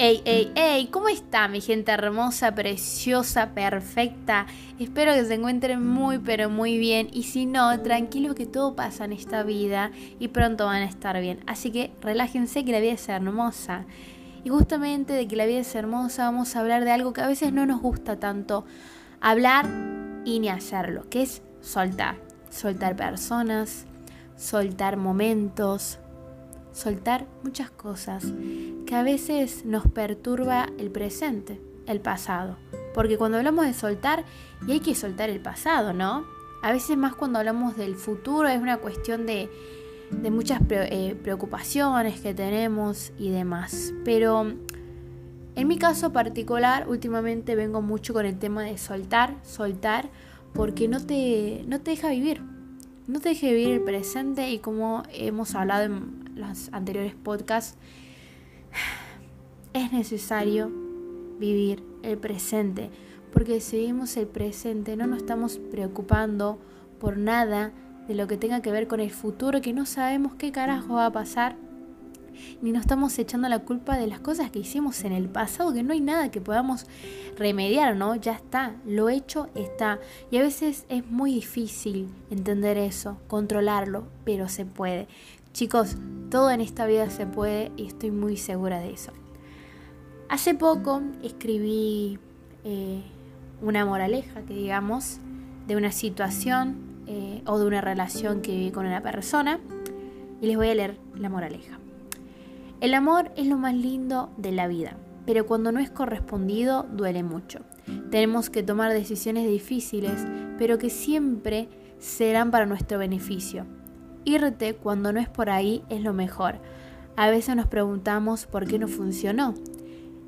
Ey, ey, ey, ¿cómo está mi gente hermosa, preciosa, perfecta? Espero que se encuentren muy, pero muy bien. Y si no, tranquilo que todo pasa en esta vida y pronto van a estar bien. Así que relájense que la vida es hermosa. Y justamente de que la vida es hermosa vamos a hablar de algo que a veces no nos gusta tanto hablar y ni hacerlo, que es soltar. Soltar personas, soltar momentos, soltar muchas cosas que a veces nos perturba el presente, el pasado. Porque cuando hablamos de soltar, y hay que soltar el pasado, ¿no? A veces más cuando hablamos del futuro es una cuestión de, muchas eh, preocupaciones que tenemos y demás. Pero en mi caso particular, últimamente vengo mucho con el tema de soltar, soltar, porque no te, no te deja vivir. No te deja vivir el presente y como hemos hablado en los anteriores podcasts, es necesario vivir el presente, porque si vivimos el presente no nos estamos preocupando por nada de lo que tenga que ver con el futuro, que no sabemos qué carajo va a pasar, ni nos estamos echando la culpa de las cosas que hicimos en el pasado, que no hay nada que podamos remediar, ¿no? Ya está, lo hecho está. Y a veces es muy difícil entender eso, controlarlo, pero se puede. Chicos, todo en esta vida se puede y estoy muy segura de eso. Hace poco escribí eh, una moraleja, que digamos, de una situación eh, o de una relación que viví con una persona y les voy a leer la moraleja. El amor es lo más lindo de la vida, pero cuando no es correspondido duele mucho. Tenemos que tomar decisiones difíciles, pero que siempre serán para nuestro beneficio. Irte cuando no es por ahí es lo mejor. A veces nos preguntamos por qué no funcionó.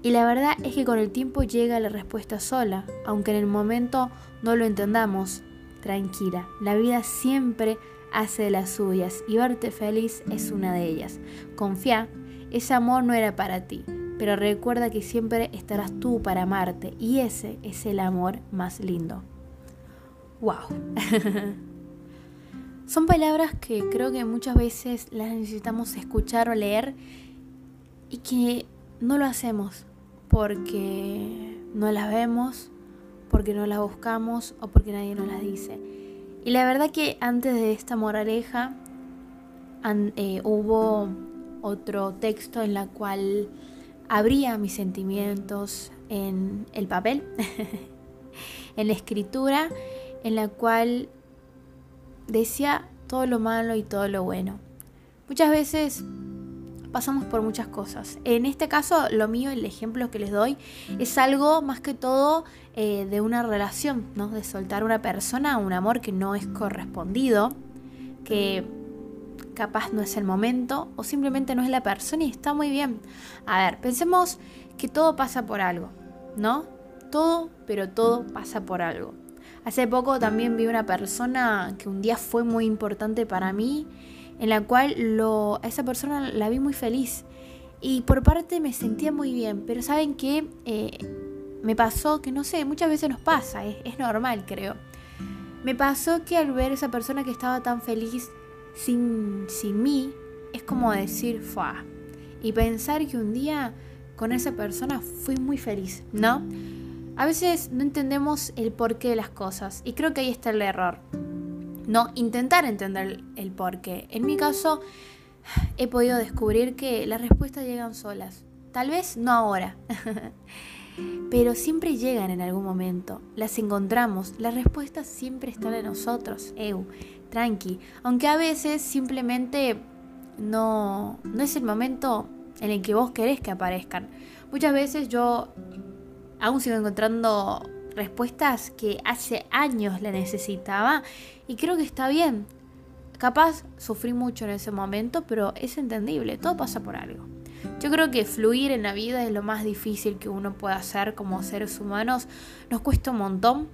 Y la verdad es que con el tiempo llega la respuesta sola, aunque en el momento no lo entendamos. Tranquila, la vida siempre hace de las suyas y verte feliz es una de ellas. Confía, ese amor no era para ti, pero recuerda que siempre estarás tú para amarte y ese es el amor más lindo. ¡Wow! Son palabras que creo que muchas veces las necesitamos escuchar o leer y que no lo hacemos porque no las vemos, porque no las buscamos o porque nadie nos las dice. Y la verdad que antes de esta moraleja eh, hubo otro texto en la cual abría mis sentimientos en el papel, en la escritura, en la cual decía todo lo malo y todo lo bueno. Muchas veces pasamos por muchas cosas. En este caso, lo mío, el ejemplo que les doy, es algo más que todo eh, de una relación, ¿no? De soltar a una persona, un amor que no es correspondido, que capaz no es el momento o simplemente no es la persona y está muy bien. A ver, pensemos que todo pasa por algo, ¿no? Todo, pero todo pasa por algo. Hace poco también vi una persona que un día fue muy importante para mí, en la cual esa persona la vi muy feliz. Y por parte me sentía muy bien, pero saben que eh, me pasó que no sé, muchas veces nos pasa, es, normal creo. Me pasó que al ver esa persona que estaba tan feliz sin, sin mí, es como decir, fa. Y pensar que un día con esa persona fui muy feliz, ¿no? A veces no entendemos el porqué de las cosas y creo que ahí está el error. No intentar entender el porqué. En mi caso, he podido descubrir que las respuestas llegan solas. Tal vez no ahora, pero siempre llegan en algún momento. Las encontramos, las respuestas siempre están en nosotros. Eu, tranqui. Aunque a veces simplemente no, no es el momento en el que vos querés que aparezcan. Muchas veces yo aún sigo encontrando respuestas que hace años le necesitaba y creo que está bien. Capaz sufrí mucho en ese momento, pero es entendible, todo pasa por algo. Yo creo que fluir en la vida es lo más difícil que uno puede hacer como seres humanos. Nos cuesta un montón,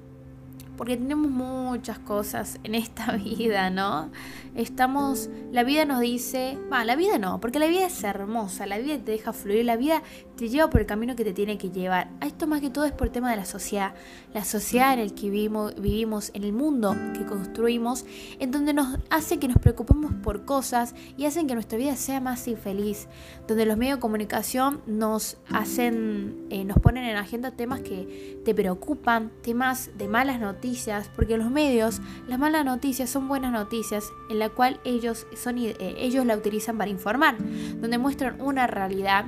porque tenemos muchas cosas en esta vida, ¿no? Estamos, la vida nos dice, va, la vida no, porque la vida es hermosa, la vida te deja fluir, la vida te lleva por el camino que te tiene que llevar. Esto más que todo es por el tema de la sociedad, la sociedad en el que vivimos, vivimos, en el mundo que construimos, en donde nos hace que nos preocupemos por cosas y hacen que nuestra vida sea más infeliz, donde los medios de comunicación nos hacen, eh, nos ponen en agenda temas que te preocupan, temas de malas noticias, porque los medios, las malas noticias son buenas noticias, en la cual ellos, son, eh, ellos la utilizan para informar, donde muestran una realidad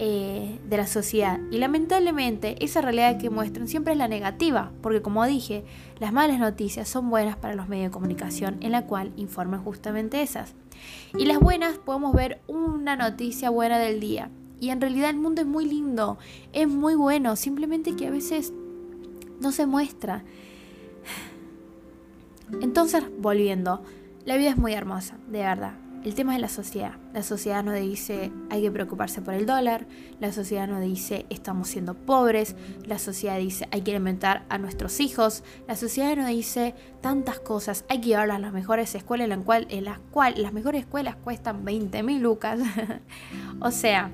eh, de la sociedad. Y lamentablemente esa realidad que muestran siempre es la negativa, porque como dije, las malas noticias son buenas para los medios de comunicación, en la cual informan justamente esas. Y las buenas podemos ver una noticia buena del día. Y en realidad el mundo es muy lindo, es muy bueno, simplemente que a veces no se muestra. Entonces, volviendo, la vida es muy hermosa, de verdad. El tema es la sociedad. La sociedad nos dice hay que preocuparse por el dólar, la sociedad nos dice estamos siendo pobres, la sociedad dice hay que alimentar a nuestros hijos, la sociedad nos dice tantas cosas, hay que llevarlas a las mejores escuelas en, en las cuales las mejores escuelas cuestan 20 mil lucas. o sea,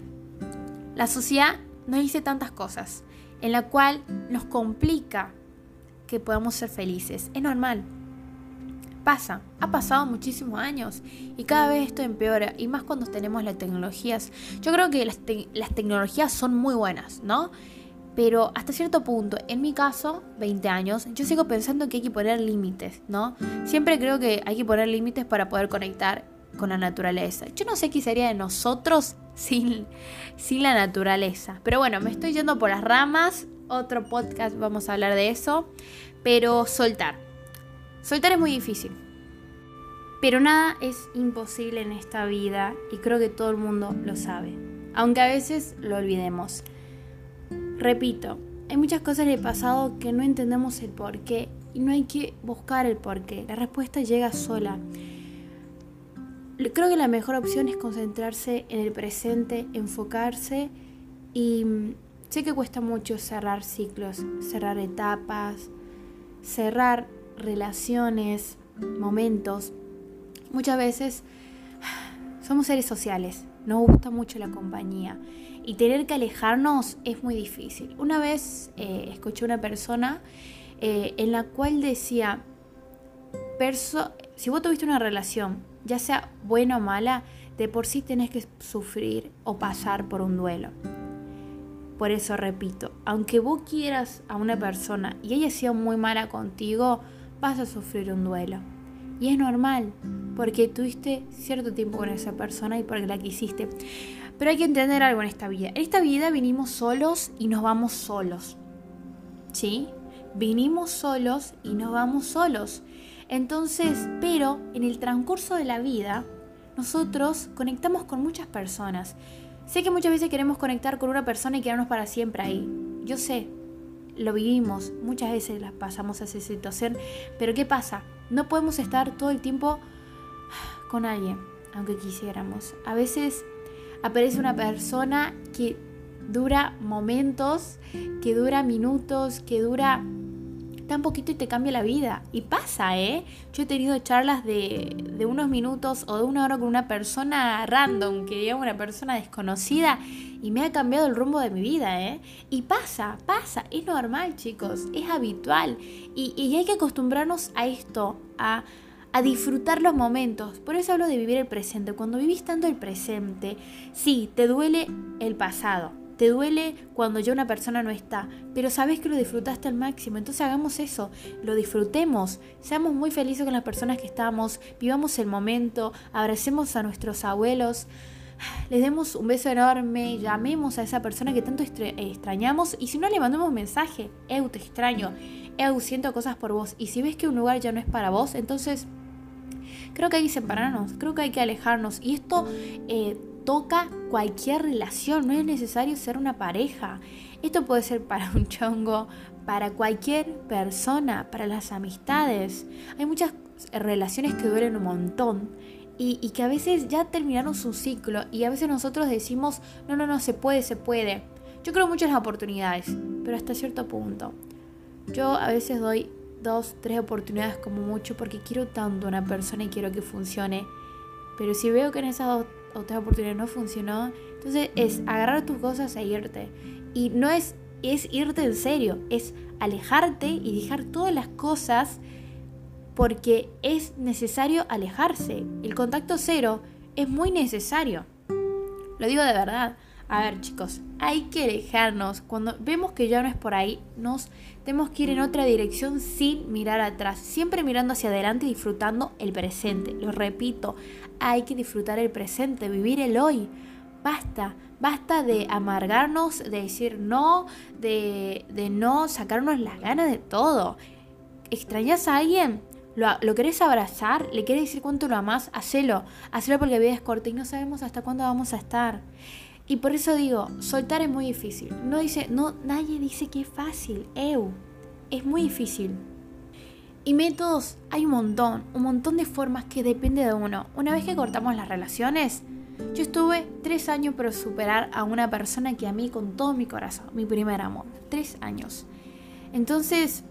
la sociedad nos dice tantas cosas, en la cual nos complica que podamos ser felices. Es normal, pasa, ha pasado muchísimos años y cada vez esto empeora y más cuando tenemos las tecnologías. Yo creo que las, tecnologías son muy buenas, ¿no? Pero hasta cierto punto, en mi caso, 20 años, yo sigo pensando que hay que poner límites, ¿no? Siempre creo que hay que poner límites para poder conectar con la naturaleza. Yo no sé qué sería de nosotros sin, sin la naturaleza. Pero bueno, me estoy yendo por las ramas. Otro podcast vamos a hablar de eso. Pero soltar. Soltar es muy difícil. Pero nada es imposible en esta vida y creo que todo el mundo lo sabe. Aunque a veces lo olvidemos. Repito, hay muchas cosas del pasado que no entendemos el por qué y no hay que buscar el por qué. La respuesta llega sola. Creo que la mejor opción es concentrarse en el presente, enfocarse y mm, sé que cuesta mucho cerrar ciclos, cerrar etapas, cerrar relaciones, momentos. Muchas veces somos seres sociales, nos gusta mucho la compañía y tener que alejarnos es muy difícil. Una vez eh, escuché una persona eh, en la cual decía, si vos tuviste una relación, ya sea buena o mala, de por sí tenés que sufrir o pasar por un duelo. Por eso repito, aunque vos quieras a una persona y ella sea muy mala contigo, vas a sufrir un duelo. Y es normal, porque tuviste cierto tiempo con esa persona y porque la quisiste. Pero hay que entender algo en esta vida. En esta vida vinimos solos y nos vamos solos. ¿Sí? Vinimos solos y nos vamos solos. Entonces, pero en el transcurso de la vida, nosotros conectamos con muchas personas. Sé que muchas veces queremos conectar con una persona y quedarnos para siempre ahí. Yo sé, lo vivimos, muchas veces las pasamos a esa situación, pero ¿qué pasa? No podemos estar todo el tiempo con alguien, aunque quisiéramos. A veces aparece una persona que dura momentos, que dura minutos, que dura tan poquito y te cambia la vida. Y pasa, ¿eh? Yo he tenido charlas de, de unos minutos o de una hora con una persona random, que digamos una persona desconocida, y me ha cambiado el rumbo de mi vida, ¿eh? Y pasa, pasa, es normal, chicos, es habitual. Y, y hay que acostumbrarnos a esto, a, a disfrutar los momentos. Por eso hablo de vivir el presente. Cuando vivís tanto el presente, sí, te duele el pasado te duele cuando ya una persona no está, pero sabes que lo disfrutaste al máximo. Entonces hagamos eso, lo disfrutemos, seamos muy felices con las personas que estamos, vivamos el momento, abracemos a nuestros abuelos, les demos un beso enorme, llamemos a esa persona que tanto extrañamos y si no le mandemos un mensaje, Eu te extraño, Eu siento cosas por vos. Y si ves que un lugar ya no es para vos, entonces creo que hay que separarnos, creo que hay que alejarnos. Y esto... Eh, toca cualquier relación, no es necesario ser una pareja. Esto puede ser para un chongo, para cualquier persona, para las amistades. Hay muchas relaciones que duelen un montón y, que a veces ya terminaron su ciclo y a veces nosotros decimos, no, no, no, se puede, se puede. Yo creo mucho en las oportunidades, pero hasta cierto punto. Yo a veces doy dos, tres oportunidades como mucho porque quiero tanto a una persona y quiero que funcione. Pero si veo que en esas dos o tres oportunidades no funcionó, entonces es agarrar tus cosas e irte. Y no es, es irte en serio, es alejarte y dejar todas las cosas porque es necesario alejarse. El contacto cero es muy necesario. Lo digo de verdad. A ver chicos, hay que alejarnos. Cuando vemos que ya no es por ahí, nos tenemos que ir en otra dirección sin mirar atrás. Siempre mirando hacia adelante y disfrutando el presente. Lo repito, hay que disfrutar el presente, vivir el hoy. Basta, basta de amargarnos, de decir no, de, de no sacarnos las ganas de todo. ¿Extrañas a alguien? ¿Lo, ¿Lo, querés abrazar? ¿Le querés decir cuánto lo amás? Hacelo. Hacelo porque la vida es corta y no sabemos hasta cuándo vamos a estar. Y por eso digo, soltar es muy difícil. No dice, no, nadie dice que es fácil. Eu, es muy difícil. Y métodos hay un montón, un montón de formas que depende de uno. Una vez que cortamos las relaciones, yo estuve tres años para superar a una persona que a mí con todo mi corazón, mi primer amor. Tres años. Entonces,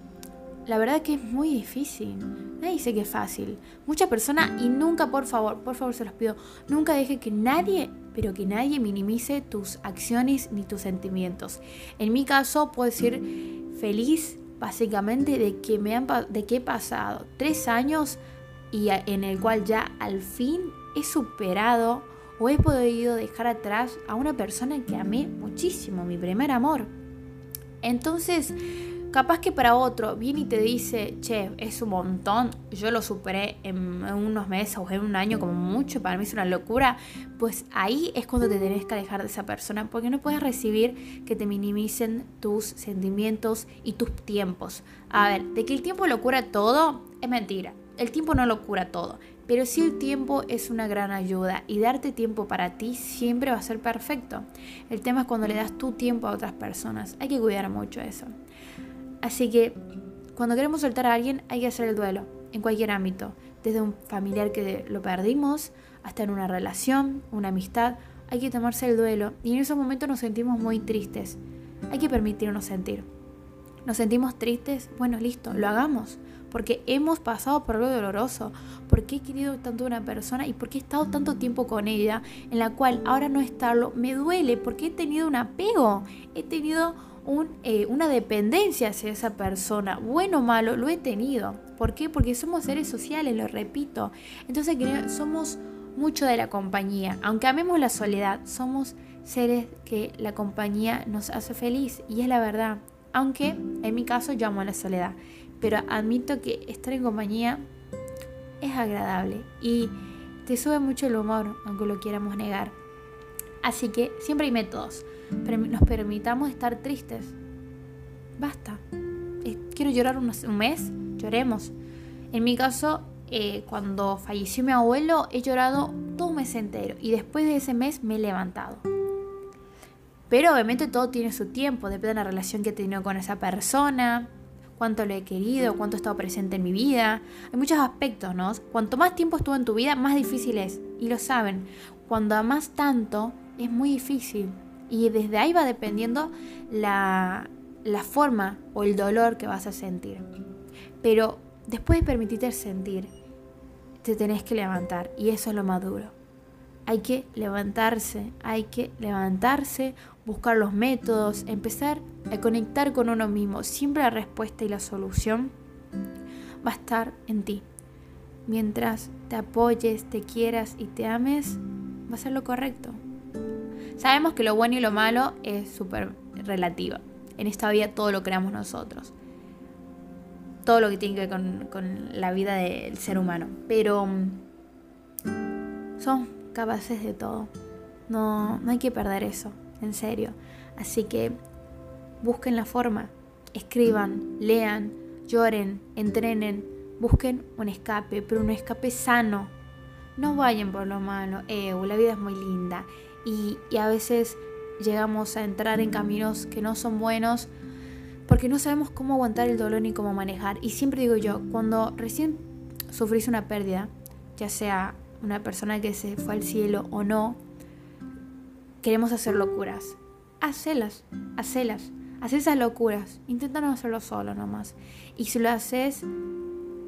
la verdad que es muy difícil. Nadie dice que es fácil. Mucha persona y nunca, por favor, por favor se los pido, nunca deje que nadie, pero que nadie minimice tus acciones ni tus sentimientos. En mi caso puedo decir feliz básicamente de que me han de que he pasado tres años y en el cual ya al fin he superado o he podido dejar atrás a una persona que amé muchísimo, mi primer amor. Entonces, Capaz que para otro viene y te dice, che, es un montón, yo lo superé en unos meses o en un año como mucho, para mí es una locura, pues ahí es cuando te tenés que alejar de esa persona, porque no puedes recibir que te minimicen tus sentimientos y tus tiempos. A ver, de que el tiempo lo cura todo, es mentira. El tiempo no lo cura todo, pero sí el tiempo es una gran ayuda y darte tiempo para ti siempre va a ser perfecto. El tema es cuando le das tu tiempo a otras personas. Hay que cuidar mucho eso. Así que cuando queremos soltar a alguien hay que hacer el duelo, en cualquier ámbito, desde un familiar que lo perdimos hasta en una relación, una amistad, hay que tomarse el duelo y en esos momentos nos sentimos muy tristes. Hay que permitirnos sentir. ¿Nos sentimos tristes? Bueno, listo, lo hagamos. Porque hemos pasado por algo doloroso. Porque he querido tanto a una persona y porque he estado tanto tiempo con ella, en la cual ahora no estarlo me duele porque he tenido un apego. He tenido eh, una dependencia hacia esa persona, bueno o malo, lo he tenido. ¿Por qué? Porque somos seres sociales, lo repito. Entonces somos mucho de la compañía. Aunque amemos la soledad, somos seres que la compañía nos hace feliz y es la verdad. Aunque en mi caso yo amo la soledad, pero admito que estar en compañía es agradable y te sube mucho el humor, aunque lo quieramos negar. Así que siempre hay métodos nos permitamos estar tristes. Basta. Eh, quiero llorar un, mes, lloremos. En mi caso, eh, cuando falleció mi abuelo, he llorado todo un mes entero y después de ese mes me he levantado. Pero obviamente todo tiene su tiempo, depende de la relación que he tenido con esa persona, cuánto lo he querido, cuánto he estado presente en mi vida. Hay muchos aspectos, ¿no? Cuanto más tiempo estuvo en tu vida, más difícil es. Y lo saben. Cuando amas tanto, es muy difícil. Y desde ahí va dependiendo la, forma o el dolor que vas a sentir. Pero después de permitirte sentir, te tenés que levantar y eso es lo maduro. Hay que levantarse, hay que levantarse, buscar los métodos, empezar a conectar con uno mismo. Siempre la respuesta y la solución va a estar en ti. Mientras te apoyes, te quieras y te ames, va a ser lo correcto. Sabemos que lo bueno y lo malo es súper relativo. En esta vida todo lo creamos nosotros. Todo lo que tiene que ver con, la vida del ser humano. Pero mm, son capaces de todo. No, no hay que perder eso, en serio. Así que busquen la forma. Escriban, lean, lloren, entrenen, busquen un escape, pero un escape sano. No vayan por lo malo. Eh, la vida es muy linda y, a veces llegamos a entrar en caminos que no son buenos porque no sabemos cómo aguantar el dolor ni cómo manejar. Y siempre digo yo, cuando recién sufrís una pérdida, ya sea una persona que se fue al cielo o no, queremos hacer locuras. Hacelas, hacelas. Haz esas locuras. Intenta no hacerlo solo nomás. Y si lo haces,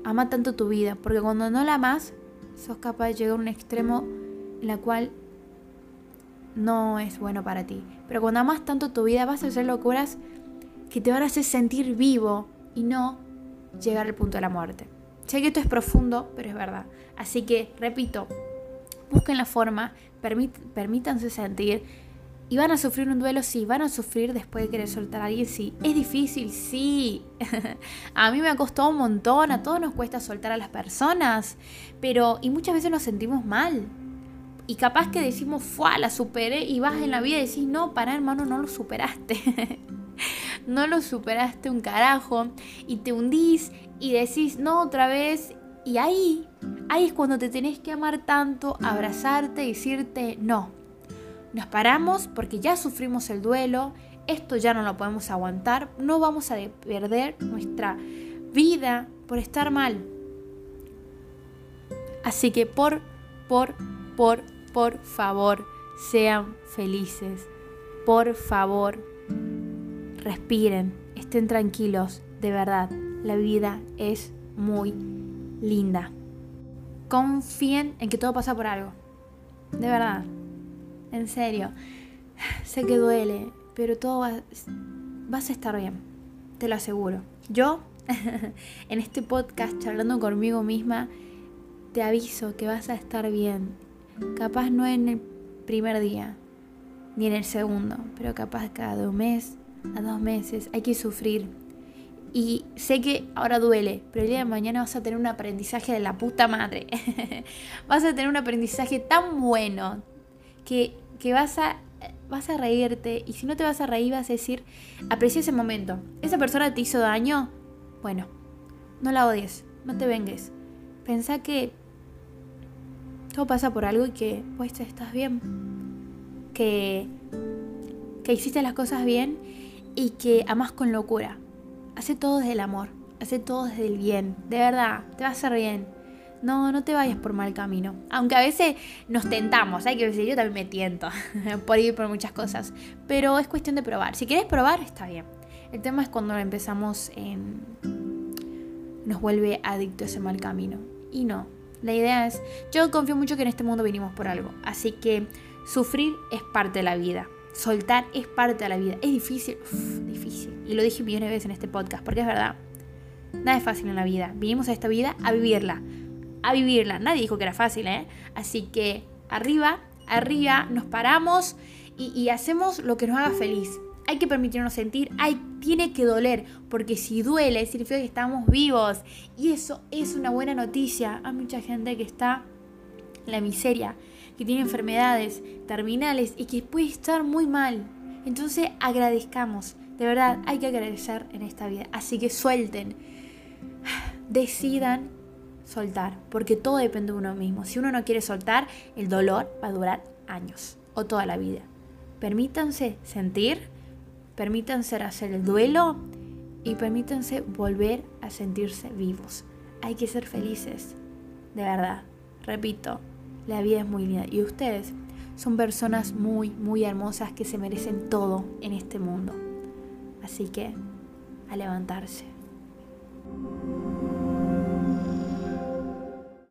ama tanto tu vida. Porque cuando no la amas, sos capaz de llegar a un extremo en la cual no es bueno para ti. Pero cuando amas tanto tu vida, vas a hacer locuras que te van a hacer sentir vivo y no llegar al punto de la muerte. Sé que esto es profundo, pero es verdad. Así que, repito, busquen la forma, permítanse sentir. Y van a sufrir un duelo, sí. Van a sufrir después de querer soltar a alguien, sí. Es difícil, sí. a mí me ha costado un montón. A todos nos cuesta soltar a las personas. Pero, y muchas veces nos sentimos mal. Y capaz que decimos, fue, la superé. Y vas en la vida y decís, no, para hermano, no lo superaste. no lo superaste un carajo. Y te hundís y decís, no, otra vez. Y ahí, ahí es cuando te tenés que amar tanto, abrazarte y decirte, no. Nos paramos porque ya sufrimos el duelo, esto ya no lo podemos aguantar, no vamos a perder nuestra vida por estar mal. Así que por, por, por, por favor, sean felices. Por favor, respiren, estén tranquilos, de verdad, la vida es muy linda. Confíen en que todo pasa por algo. De verdad. En serio. Sé que duele, pero todo va, vas a estar bien. Te lo aseguro. Yo, en este podcast, charlando conmigo misma, te aviso que vas a estar bien. Capaz no en el primer día, ni en el segundo, pero capaz cada un mes, a dos meses. Hay que sufrir, y sé que ahora duele, pero el día de mañana vas a tener un aprendizaje de la puta madre. vas a tener un aprendizaje tan bueno que, vas, a, vas a reírte. Y si no te vas a reír, vas a decir, aprecia ese momento. Esa persona te hizo daño. Bueno, no la odies, no te vengues. Pensá que todo pasa por algo y que pues estás bien. Que, que hiciste las cosas bien y que amas con locura hace todo desde el amor, hace todo desde el bien, de verdad, te va a hacer bien. No, no te vayas por mal camino. Aunque a veces nos tentamos, hay que decir, yo también me tiento por ir por muchas cosas. Pero es cuestión de probar. Si quieres probar, está bien. El tema es cuando empezamos nos vuelve adicto ese mal camino. Y no. La idea es, yo confío mucho que en este mundo vinimos por algo. Así que sufrir es parte de la vida. Soltar es parte de la vida. Es difícil, difícil. Y lo dije millones de veces en este podcast, porque es verdad. Nada es fácil en la vida. Vinimos a esta vida a vivirla. A vivirla. Nadie dijo que era fácil, ¿eh? Así que arriba, arriba, nos paramos y, hacemos lo que nos haga feliz. Hay que permitirnos sentir, hay, tiene que doler, porque si duele significa que estamos vivos. Y eso es una buena noticia. Hay mucha gente que está en la miseria que tiene enfermedades terminales y que puede estar muy mal. Entonces agradezcamos, de verdad hay que agradecer en esta vida. Así que suelten, decidan soltar, porque todo depende de uno mismo. Si uno no quiere soltar, el dolor va a durar años o toda la vida. Permítanse sentir, permítanse hacer el duelo y permítanse volver a sentirse vivos. Hay que ser felices, de verdad. Repito, la vida es muy linda y ustedes son personas muy, muy hermosas que se merecen todo en este mundo. Así que, a levantarse.